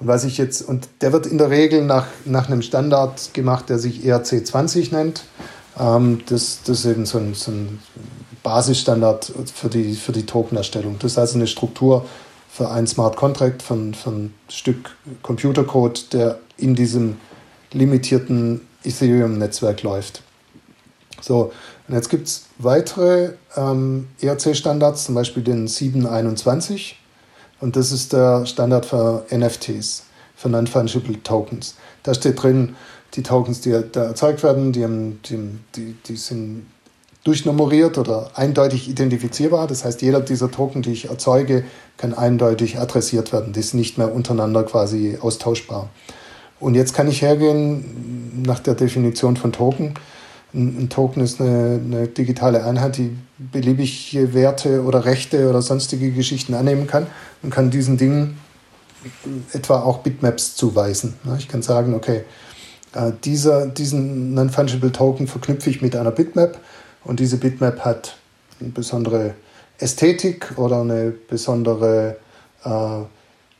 Und was ich jetzt, und der wird in der Regel nach, nach einem Standard gemacht, der sich ERC20 nennt. Ähm, das, das ist eben so ein, so ein Basisstandard für die, für die Tokenerstellung. Das ist also eine Struktur für ein Smart Contract, von, von Stück Computercode, der in diesem limitierten Ethereum-Netzwerk läuft. So, und jetzt gibt es weitere ähm, ERC-Standards, zum Beispiel den 721. Und das ist der Standard für NFTs, für Non-Fungible Tokens. Da steht drin, die Tokens, die da erzeugt werden, die, die, die, die sind durchnummeriert oder eindeutig identifizierbar. Das heißt, jeder dieser Token, die ich erzeuge, kann eindeutig adressiert werden. Die ist nicht mehr untereinander quasi austauschbar. Und jetzt kann ich hergehen nach der Definition von Token ein, Token ist eine, eine, digitale Einheit, die beliebige Werte oder Rechte oder sonstige Geschichten annehmen kann und kann diesen Dingen etwa auch Bitmaps zuweisen. Ich kann sagen, okay, äh, dieser, diesen Non-Fungible Token verknüpfe ich mit einer Bitmap und diese Bitmap hat eine besondere Ästhetik oder eine besondere äh,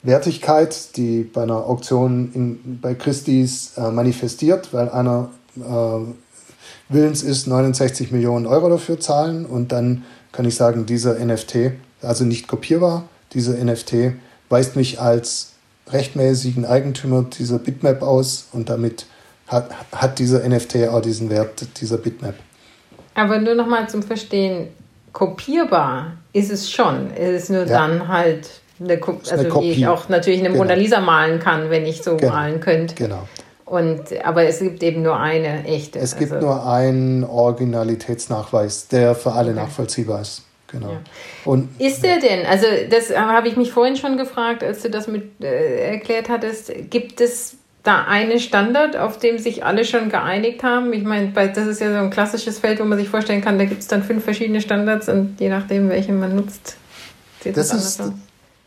Wertigkeit, die bei einer Auktion in, bei Christie's äh, manifestiert, weil einer äh, willens ist, 69 Millionen Euro dafür zahlen und dann kann ich sagen, dieser NFT, also nicht kopierbar, dieser NFT weist mich als rechtmäßigen Eigentümer dieser Bitmap aus und damit hat, hat dieser NFT auch diesen Wert dieser Bitmap. Aber nur nochmal zum Verstehen, kopierbar ist es schon. Es ist nur ja. dann halt eine, Ko also eine Kopie. wie ich auch natürlich eine genau. Mona Lisa malen kann, wenn ich so genau. malen könnte. Genau. Und, aber es gibt eben nur eine echte. Es gibt also. nur einen Originalitätsnachweis, der für alle okay. nachvollziehbar ist. Genau. Ja. Und, ist der denn, also das habe ich mich vorhin schon gefragt, als du das mit äh, erklärt hattest, gibt es da einen Standard, auf dem sich alle schon geeinigt haben? Ich meine, das ist ja so ein klassisches Feld, wo man sich vorstellen kann, da gibt es dann fünf verschiedene Standards und je nachdem, welchen man nutzt, sieht das, das ist, aus.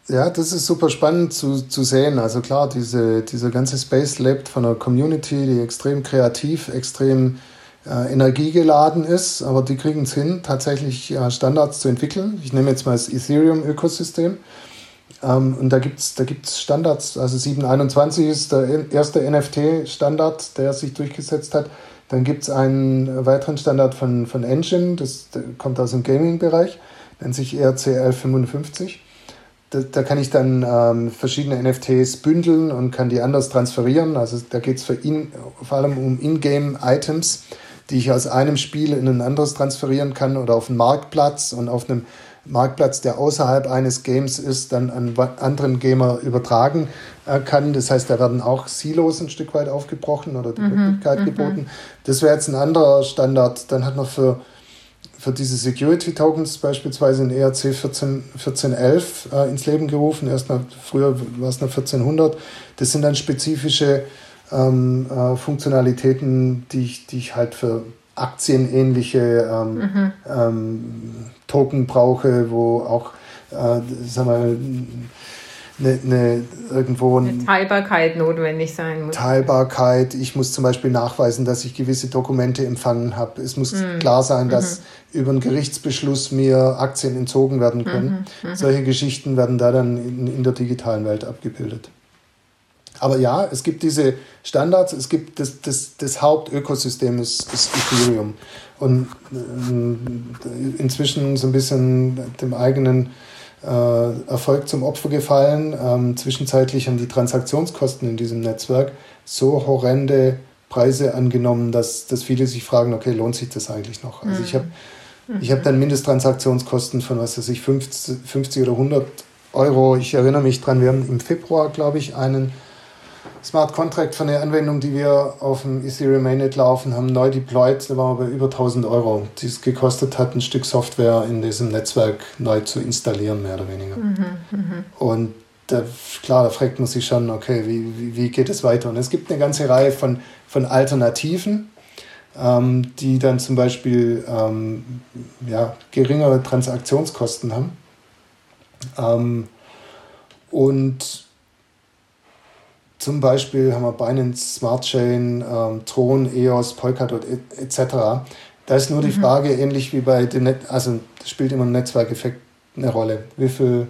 Ja, das ist super spannend zu, zu sehen. Also klar, diese, dieser ganze Space lebt von einer Community, die extrem kreativ, extrem äh, energiegeladen ist, aber die kriegen es hin, tatsächlich äh, Standards zu entwickeln. Ich nehme jetzt mal das Ethereum-Ökosystem. Ähm, und da gibt es da gibt's Standards, also 721 ist der erste NFT-Standard, der sich durchgesetzt hat. Dann gibt es einen weiteren Standard von, von Engine, das kommt aus dem Gaming-Bereich, nennt sich ERCL 55 da, da kann ich dann ähm, verschiedene NFTs bündeln und kann die anders transferieren. Also da geht es vor allem um Ingame-Items, die ich aus einem Spiel in ein anderes transferieren kann oder auf einen Marktplatz und auf einem Marktplatz, der außerhalb eines Games ist, dann an anderen Gamer übertragen äh, kann. Das heißt, da werden auch Silos ein Stück weit aufgebrochen oder die mhm, Möglichkeit mhm. geboten. Das wäre jetzt ein anderer Standard. Dann hat man für für diese Security Tokens beispielsweise in ERC 14, 1411 äh, ins Leben gerufen. Erstmal früher war es noch 1400. Das sind dann spezifische ähm, äh, Funktionalitäten, die ich, die ich halt für aktienähnliche ähm, mhm. ähm, Token brauche, wo auch, äh, sagen wir, eine, eine, irgendwo eine Teilbarkeit notwendig sein muss. Teilbarkeit. Ich muss zum Beispiel nachweisen, dass ich gewisse Dokumente empfangen habe. Es muss mhm. klar sein, dass mhm. über einen Gerichtsbeschluss mir Aktien entzogen werden können. Mhm. mhm. Solche Geschichten werden da dann in, in der digitalen Welt abgebildet. Aber ja, es gibt diese Standards, es gibt das, das, das Hauptökosystem ist, ist Ethereum. Und äh, inzwischen so ein bisschen dem eigenen äh, Erfolg zum Opfer gefallen. Ähm, zwischenzeitlich haben die Transaktionskosten in diesem Netzwerk so horrende Preise angenommen, dass, dass viele sich fragen, okay, lohnt sich das eigentlich noch? Also ich habe ich hab dann Mindesttransaktionskosten von, was weiß ich, 50, 50 oder 100 Euro. Ich erinnere mich dran, wir haben im Februar, glaube ich, einen Smart Contract von der Anwendung, die wir auf dem Ethereum Mainnet laufen, haben neu deployed. Da waren wir bei über 1000 Euro, die es gekostet hat, ein Stück Software in diesem Netzwerk neu zu installieren, mehr oder weniger. Mhm, mh. Und da, klar, da fragt man sich schon, okay, wie, wie, wie, geht es weiter? Und es gibt eine ganze Reihe von, von Alternativen, ähm, die dann zum Beispiel ähm, ja, geringere Transaktionskosten haben. Ähm, und zum Beispiel haben wir Binance Smart Chain, ähm, Tron, EOS, Polkadot etc. Da ist nur mhm. die Frage, ähnlich wie bei dem Net, also spielt immer ein Netzwerkeffekt eine Rolle. Wie viele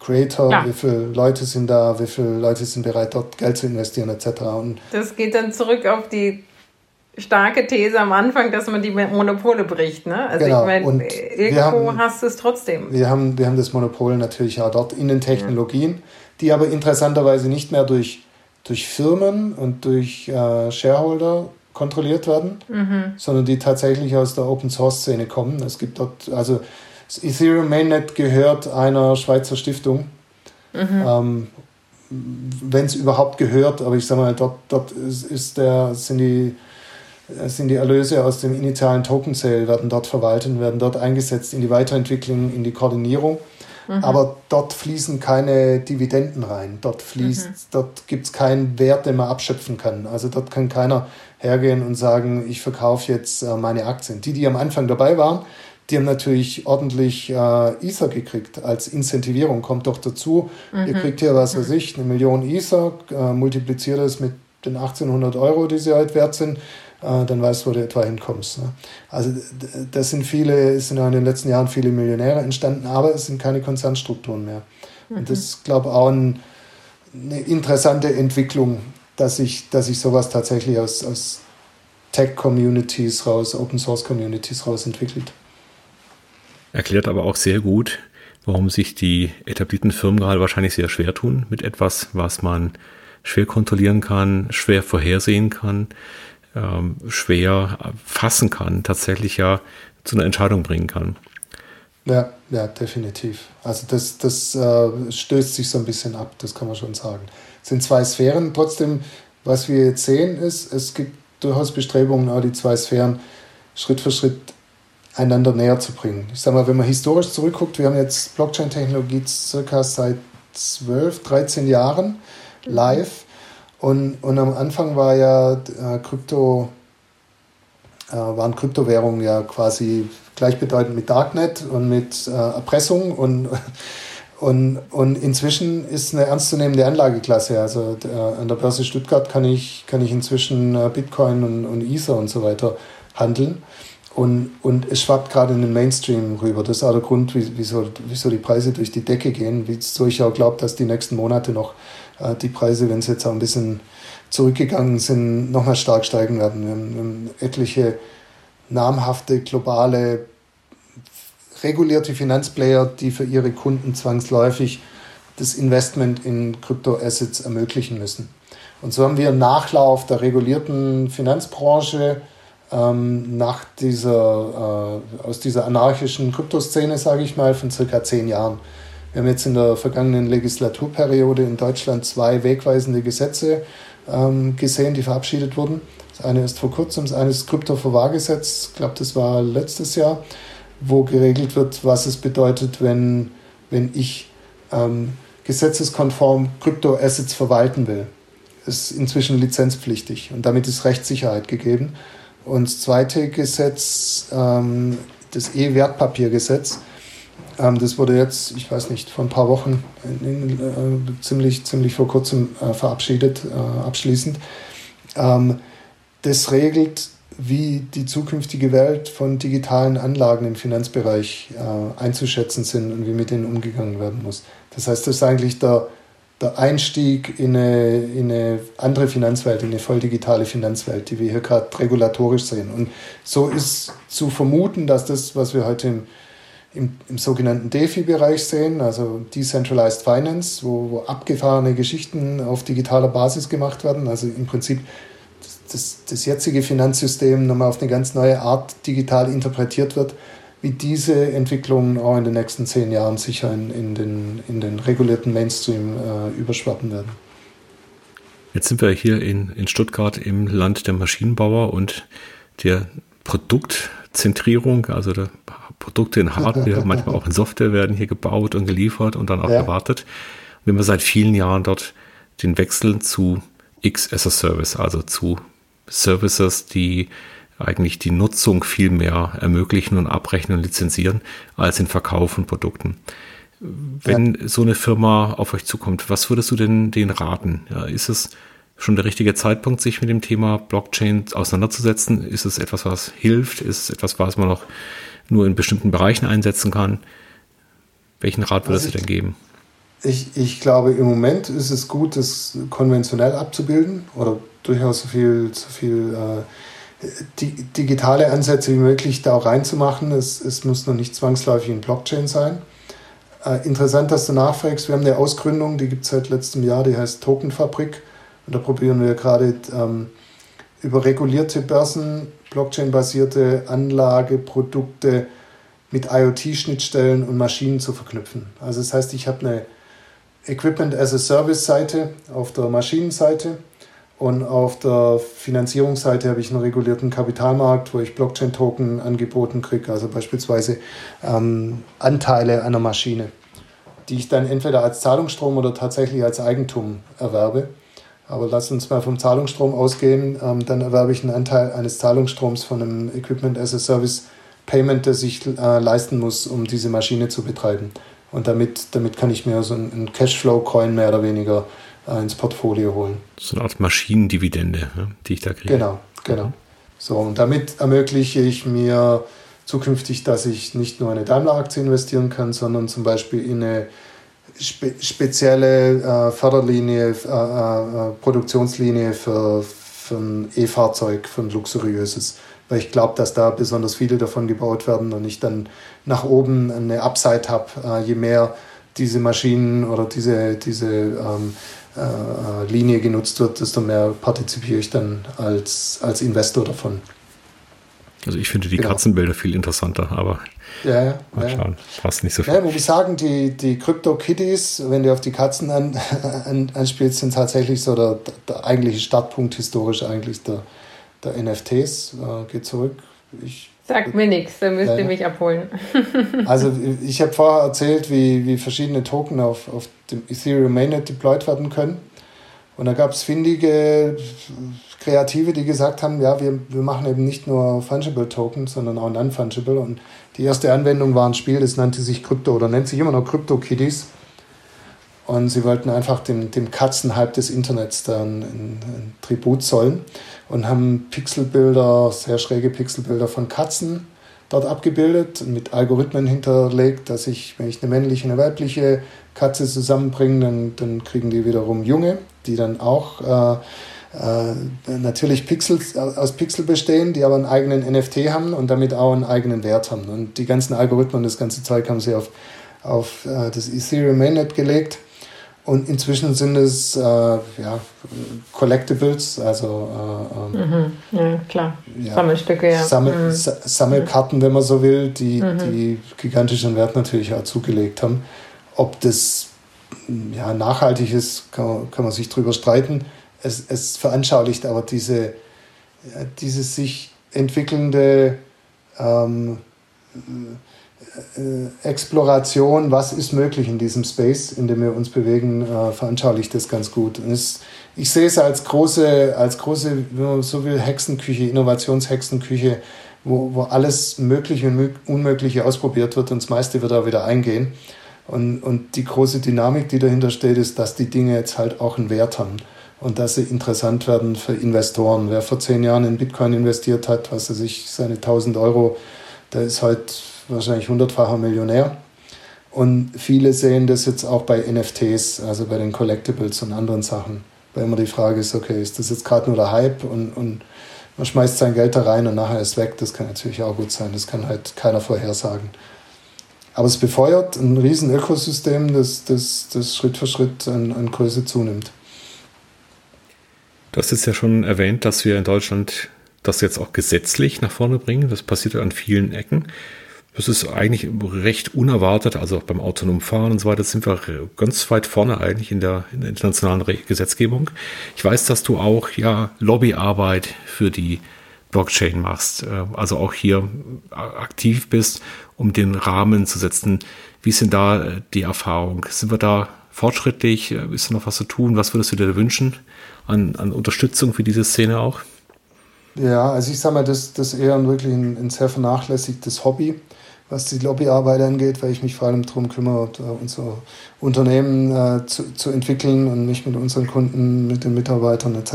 Creator, ja. wie viele Leute sind da, wie viele Leute sind bereit, dort Geld zu investieren etc. Und das geht dann zurück auf die starke These am Anfang, dass man die Monopole bricht. Ne? Also genau. ich meine, irgendwo haben, hast du es trotzdem. Wir haben, wir haben das Monopol natürlich auch dort in den Technologien. Ja die aber interessanterweise nicht mehr durch, durch Firmen und durch äh, Shareholder kontrolliert werden, mhm. sondern die tatsächlich aus der Open Source Szene kommen. Es gibt dort, also das Ethereum Mainnet gehört einer Schweizer Stiftung. Mhm. Ähm, wenn es überhaupt gehört, aber ich sage mal, dort, dort ist, ist der, sind, die, sind die Erlöse aus dem initialen Token Sale, werden dort verwaltet, werden dort eingesetzt in die Weiterentwicklung, in die Koordinierung. Mhm. Aber dort fließen keine Dividenden rein. Dort fließt, mhm. dort gibt es keinen Wert, den man abschöpfen kann. Also dort kann keiner hergehen und sagen, ich verkaufe jetzt äh, meine Aktien. Die, die am Anfang dabei waren, die haben natürlich ordentlich äh, Ether gekriegt als Incentivierung. Kommt doch dazu, mhm. ihr kriegt hier, was weiß mhm. ich, eine Million Ether, äh, multipliziert es mit den 1800 Euro, die sie halt wert sind dann weißt du, wo du etwa hinkommst. Ne? Also das sind viele, es sind in den letzten Jahren viele Millionäre entstanden, aber es sind keine Konzernstrukturen mehr. Mhm. Und das ist, glaube ich, auch ein, eine interessante Entwicklung, dass sich dass ich sowas tatsächlich aus, aus Tech-Communities raus, Open-Source-Communities raus entwickelt. Erklärt aber auch sehr gut, warum sich die etablierten Firmen gerade wahrscheinlich sehr schwer tun mit etwas, was man schwer kontrollieren kann, schwer vorhersehen kann ähm, schwer fassen kann, tatsächlich ja zu einer Entscheidung bringen kann. Ja, ja, definitiv. Also das, das äh, stößt sich so ein bisschen ab, das kann man schon sagen. Es sind zwei Sphären. Trotzdem, was wir jetzt sehen, ist, es gibt durchaus Bestrebungen, auch die zwei Sphären Schritt für Schritt einander näher zu bringen. Ich sage mal, wenn man historisch zurückguckt, wir haben jetzt Blockchain-Technologie circa seit 12, 13 Jahren live. Und, und am Anfang war ja äh, Krypto, äh, waren Kryptowährungen ja quasi gleichbedeutend mit Darknet und mit äh, Erpressung und, und, und inzwischen ist eine ernstzunehmende Anlageklasse. Also der, an der Börse Stuttgart kann ich, kann ich inzwischen äh, Bitcoin und, und Ether und so weiter handeln. Und, und es schwappt gerade in den Mainstream rüber. Das ist auch der Grund, wieso, wieso die Preise durch die Decke gehen. Wieso ich auch glaube, dass die nächsten Monate noch äh, die Preise, wenn sie jetzt auch ein bisschen zurückgegangen sind, nochmal stark steigen werden. Wir haben etliche namhafte globale regulierte Finanzplayer, die für ihre Kunden zwangsläufig das Investment in Kryptoassets ermöglichen müssen. Und so haben wir einen Nachlauf der regulierten Finanzbranche ähm, nach dieser, äh, aus dieser anarchischen Kryptoszene, sage ich mal, von circa zehn Jahren. Wir haben jetzt in der vergangenen Legislaturperiode in Deutschland zwei wegweisende Gesetze ähm, gesehen, die verabschiedet wurden. Das eine ist vor kurzem, das eine ist Kryptoverwahrgesetz, ich glaube, das war letztes Jahr, wo geregelt wird, was es bedeutet, wenn, wenn ich ähm, gesetzeskonform Kryptoassets verwalten will. Ist inzwischen lizenzpflichtig und damit ist Rechtssicherheit gegeben. Und das zweite Gesetz, ähm, das E-Wertpapiergesetz, das wurde jetzt, ich weiß nicht, vor ein paar Wochen in, äh, ziemlich, ziemlich vor kurzem äh, verabschiedet, äh, abschließend. Ähm, das regelt, wie die zukünftige Welt von digitalen Anlagen im Finanzbereich äh, einzuschätzen sind und wie mit denen umgegangen werden muss. Das heißt, das ist eigentlich der, der Einstieg in eine, in eine andere Finanzwelt, in eine voll digitale Finanzwelt, die wir hier gerade regulatorisch sehen. Und so ist zu vermuten, dass das, was wir heute im im, im sogenannten DeFi-Bereich sehen, also Decentralized Finance, wo, wo abgefahrene Geschichten auf digitaler Basis gemacht werden. Also im Prinzip das, das jetzige Finanzsystem nochmal auf eine ganz neue Art digital interpretiert wird, wie diese Entwicklungen auch in den nächsten zehn Jahren sicher in, in, den, in den regulierten Mainstream äh, überschwappen werden. Jetzt sind wir hier in, in Stuttgart im Land der Maschinenbauer und der Produktzentrierung, also der Produkte in Hardware, manchmal auch in Software werden hier gebaut und geliefert und dann auch ja. erwartet. Wir haben seit vielen Jahren dort den Wechsel zu X as a Service, also zu Services, die eigentlich die Nutzung viel mehr ermöglichen und abrechnen und lizenzieren, als den Verkauf von Produkten. Wenn ja. so eine Firma auf euch zukommt, was würdest du denn denen raten? Ja, ist es schon der richtige Zeitpunkt, sich mit dem Thema Blockchain auseinanderzusetzen? Ist es etwas, was hilft? Ist es etwas, was man noch nur in bestimmten Bereichen einsetzen kann. Welchen Rat würdest also du denn geben? Ich, ich glaube, im Moment ist es gut, das konventionell abzubilden oder durchaus so viel, so viel äh, die, digitale Ansätze wie möglich da auch reinzumachen. Es, es muss noch nicht zwangsläufig in Blockchain sein. Äh, interessant, dass du nachfragst. Wir haben eine Ausgründung, die gibt es seit letztem Jahr, die heißt Tokenfabrik. Und da probieren wir gerade ähm, über regulierte Börsen Blockchain-basierte Anlageprodukte mit IoT-Schnittstellen und Maschinen zu verknüpfen. Also das heißt, ich habe eine Equipment as a Service-Seite auf der Maschinenseite und auf der Finanzierungsseite habe ich einen regulierten Kapitalmarkt, wo ich Blockchain-Token angeboten kriege, also beispielsweise ähm, Anteile einer Maschine, die ich dann entweder als Zahlungsstrom oder tatsächlich als Eigentum erwerbe. Aber lass uns mal vom Zahlungsstrom ausgehen. Ähm, dann erwerbe ich einen Anteil eines Zahlungsstroms von einem Equipment as a Service Payment, das ich äh, leisten muss, um diese Maschine zu betreiben. Und damit, damit kann ich mir so einen Cashflow-Coin mehr oder weniger äh, ins Portfolio holen. So eine Art Maschinendividende, die ich da kriege. Genau, genau. So, und damit ermögliche ich mir zukünftig, dass ich nicht nur eine Daimler-Aktie investieren kann, sondern zum Beispiel in eine spe spezielle äh, Förderlinie, äh, äh, Produktionslinie für, für ein E-Fahrzeug, für ein luxuriöses. Weil ich glaube, dass da besonders viele davon gebaut werden und ich dann nach oben eine Upside habe, äh, je mehr diese Maschinen oder diese, diese ähm, äh, Linie genutzt wird, desto mehr partizipiere ich dann als, als Investor davon. Also ich finde die genau. Katzenbilder viel interessanter, aber ja, ja, mal schauen, passt nicht so viel. Ja, muss ich sagen, die, die Crypto-Kitties, wenn du auf die Katzen an, an, anspielst, sind tatsächlich so der, der eigentliche Startpunkt historisch eigentlich der, der NFTs. Äh, geht zurück. Ich, Sagt mir nichts, da müsst ihr mich abholen. also ich habe vorher erzählt, wie, wie verschiedene Token auf, auf dem Ethereum Mainnet deployed werden können. Und da gab es findige Kreative, die gesagt haben, ja, wir, wir machen eben nicht nur Fungible Token, sondern auch Non-Fungible. Und die erste Anwendung war ein Spiel, das nannte sich Krypto oder nennt sich immer noch Crypto Kitties. Und sie wollten einfach dem, dem Katzenhype des Internets dann ein, ein Tribut zollen und haben Pixelbilder, sehr schräge Pixelbilder von Katzen dort abgebildet, mit Algorithmen hinterlegt, dass ich, wenn ich eine männliche und eine weibliche Katze zusammenbringe, dann, dann kriegen die wiederum Junge, die dann auch äh, äh, natürlich Pixels, aus Pixel bestehen, die aber einen eigenen NFT haben und damit auch einen eigenen Wert haben. Und die ganzen Algorithmen und das ganze Zeug haben sie auf, auf äh, das Ethereum Mainnet gelegt. Und inzwischen sind es äh, ja, Collectibles, also äh, ähm, mhm. ja, klar. Ja, Sammelstücke, ja. Sammel, mhm. Sammelkarten, wenn man so will, die, mhm. die gigantischen Wert natürlich auch zugelegt haben. Ob das ja, nachhaltig ist, kann, kann man sich drüber streiten es, es veranschaulicht aber diese, diese sich entwickelnde ähm, äh, Exploration, was ist möglich in diesem Space, in dem wir uns bewegen, äh, veranschaulicht das ganz gut. Und es, ich sehe es als große, als große, wenn man so will, Hexenküche, Innovationshexenküche, wo, wo alles Mögliche und Unmögliche ausprobiert wird und das meiste wird auch wieder eingehen. Und, und die große Dynamik, die dahinter steht, ist, dass die Dinge jetzt halt auch einen Wert haben und dass sie interessant werden für Investoren. Wer vor zehn Jahren in Bitcoin investiert hat, was er sich seine 1000 Euro, der ist heute wahrscheinlich hundertfacher Millionär. Und viele sehen das jetzt auch bei NFTs, also bei den Collectibles und anderen Sachen. Weil immer die Frage ist, okay, ist das jetzt gerade nur der Hype und, und man schmeißt sein Geld da rein und nachher ist weg. Das kann natürlich auch gut sein. Das kann halt keiner vorhersagen. Aber es befeuert ein riesen Ökosystem, das, das, das Schritt für Schritt an, an Größe zunimmt. Du hast jetzt ja schon erwähnt, dass wir in Deutschland das jetzt auch gesetzlich nach vorne bringen. Das passiert an vielen Ecken. Das ist eigentlich recht unerwartet. Also auch beim autonomen Fahren und so weiter sind wir ganz weit vorne eigentlich in der, in der internationalen Gesetzgebung. Ich weiß, dass du auch ja Lobbyarbeit für die Blockchain machst. Äh, also auch hier aktiv bist, um den Rahmen zu setzen. Wie sind da äh, die Erfahrungen? Sind wir da fortschrittlich? Äh, ist da noch was zu tun? Was würdest du dir wünschen? an, an Unterstützung für diese Szene auch? Ja, also ich sage mal, das, das ist eher wirklich ein, ein, sehr vernachlässigtes Hobby, was die Lobbyarbeit angeht, weil ich mich vor allem darum kümmere, unser Unternehmen äh, zu, zu entwickeln und mich mit unseren Kunden, mit den Mitarbeitern etc.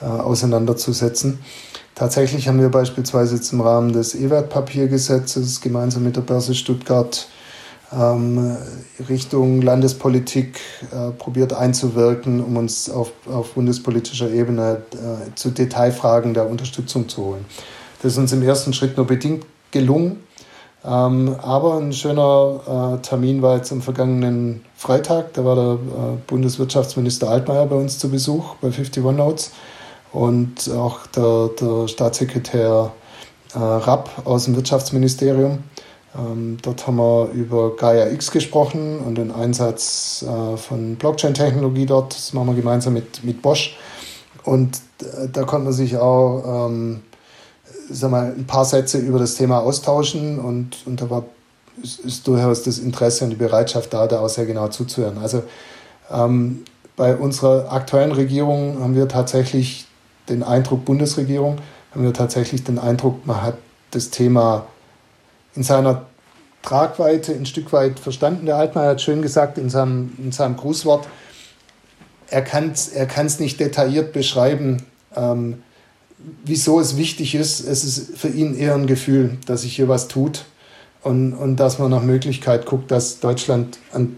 Äh, auseinanderzusetzen. Tatsächlich haben wir beispielsweise jetzt im Rahmen des E-Wertpapiergesetzes gemeinsam mit der Börse Stuttgart ähm, Richtung Landespolitik äh, probiert einzuwirken, um uns auf, auf bundespolitischer Ebene äh, zu Detailfragen der Unterstützung zu holen. Das ist uns im ersten Schritt nur bedingt gelungen. Ähm, aber ein schöner äh, Termin war jetzt am vergangenen Freitag. Da war der äh, Bundeswirtschaftsminister Altmaier bei uns zu Besuch bei 51 Notes und auch der, der Staatssekretär äh, Rapp aus dem Wirtschaftsministerium. Ähm, dort haben wir über Gaia X gesprochen und den Einsatz äh, von Blockchain-Technologie dort. Das machen wir gemeinsam mit, mit Bosch. Und äh, da konnte man sich auch ähm, sag mal, ein paar Sätze über das Thema austauschen und, und da war, ist, ist durchaus das Interesse und die Bereitschaft da, da auch sehr genau zuzuhören. Also ähm, bei unserer aktuellen Regierung haben wir tatsächlich den Eindruck, Bundesregierung, haben wir tatsächlich den Eindruck, man hat das Thema in seiner Tragweite ein Stück weit verstanden. Der Altmaier hat schön gesagt in seinem, in seinem Grußwort, er kann es er nicht detailliert beschreiben, ähm, wieso es wichtig ist. Es ist für ihn eher ein Gefühl, dass sich hier was tut und, und dass man nach Möglichkeit guckt, dass Deutschland an,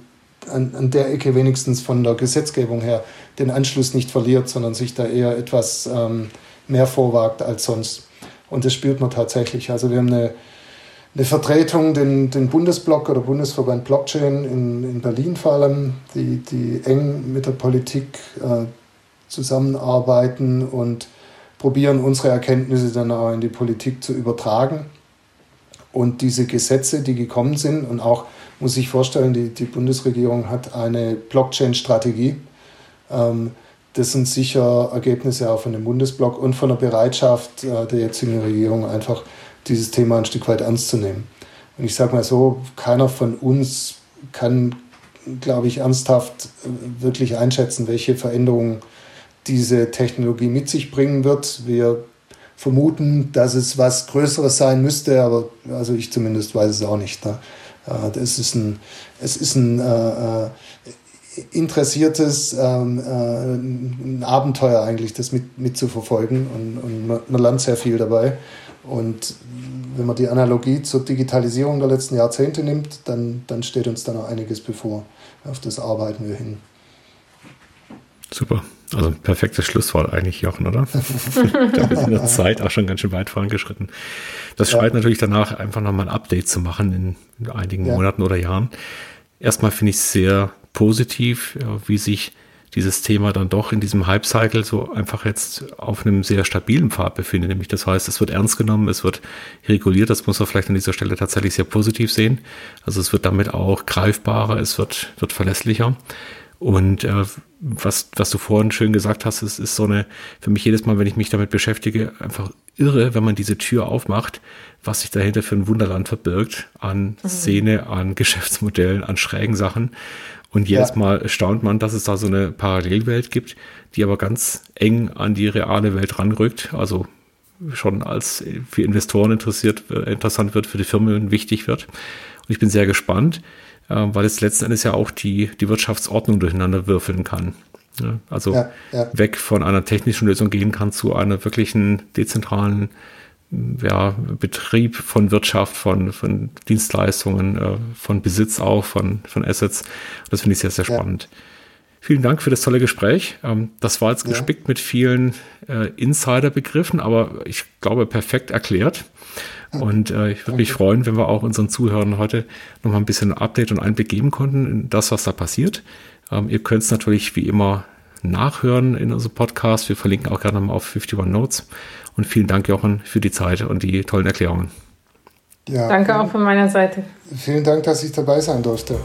an, an der Ecke wenigstens von der Gesetzgebung her den Anschluss nicht verliert, sondern sich da eher etwas ähm, mehr vorwagt als sonst. Und das spürt man tatsächlich. Also wir haben eine eine Vertretung, den, den Bundesblock oder Bundesverband Blockchain in, in Berlin vor allem, die, die eng mit der Politik äh, zusammenarbeiten und probieren, unsere Erkenntnisse dann auch in die Politik zu übertragen. Und diese Gesetze, die gekommen sind, und auch, muss ich vorstellen, die, die Bundesregierung hat eine Blockchain-Strategie. Ähm, das sind sicher Ergebnisse auch von dem Bundesblock und von der Bereitschaft äh, der jetzigen Regierung, einfach dieses Thema ein Stück weit ernst zu nehmen. Und ich sage mal so, keiner von uns kann, glaube ich, ernsthaft äh, wirklich einschätzen, welche Veränderungen diese Technologie mit sich bringen wird. Wir vermuten, dass es was Größeres sein müsste, aber also ich zumindest weiß es auch nicht. Ne? Äh, das ist ein, es ist ein äh, interessiertes ähm, äh, ein Abenteuer eigentlich, das mit, mitzuverfolgen und, und man, man, lernt sehr viel dabei. Und wenn man die Analogie zur Digitalisierung der letzten Jahrzehnte nimmt, dann, dann steht uns da noch einiges bevor. Auf das arbeiten wir hin. Super. Also ein perfektes Schlusswort eigentlich, Jochen, oder? da ist in der Zeit auch schon ganz schön weit vorangeschritten. Das ja. schreit natürlich danach, einfach nochmal ein Update zu machen in, in einigen ja. Monaten oder Jahren. Erstmal finde ich es sehr positiv, wie sich dieses Thema dann doch in diesem Hype-Cycle so einfach jetzt auf einem sehr stabilen Pfad befindet. Nämlich das heißt, es wird ernst genommen, es wird reguliert, das muss man vielleicht an dieser Stelle tatsächlich sehr positiv sehen. Also es wird damit auch greifbarer, es wird, wird verlässlicher. Und äh, was, was du vorhin schön gesagt hast, es ist so eine, für mich jedes Mal, wenn ich mich damit beschäftige, einfach irre, wenn man diese Tür aufmacht, was sich dahinter für ein Wunderland verbirgt an mhm. Szene, an Geschäftsmodellen, an schrägen Sachen. Und jedes ja. Mal staunt man, dass es da so eine Parallelwelt gibt, die aber ganz eng an die reale Welt ranrückt. Also schon als für Investoren interessiert, äh, interessant wird, für die Firmen wichtig wird. Und ich bin sehr gespannt, weil es letzten Endes ja auch die, die Wirtschaftsordnung durcheinander würfeln kann. Also ja, ja. weg von einer technischen Lösung gehen kann zu einer wirklichen dezentralen ja, Betrieb von Wirtschaft, von, von Dienstleistungen, äh, von Besitz auch, von, von Assets. Das finde ich sehr, sehr spannend. Vielen Dank für das tolle Gespräch. Ähm, das war jetzt gespickt mit vielen äh, Insider-Begriffen, aber ich glaube perfekt erklärt. Und äh, ich würde mich freuen, wenn wir auch unseren Zuhörern heute nochmal ein bisschen Update und Einblick geben konnten in das, was da passiert. Ähm, ihr könnt es natürlich wie immer nachhören in unserem Podcast. Wir verlinken auch gerne mal auf 51 Notes. Und vielen Dank, Jochen, für die Zeit und die tollen Erklärungen. Ja, Danke auch von meiner Seite. Vielen Dank, dass ich dabei sein durfte.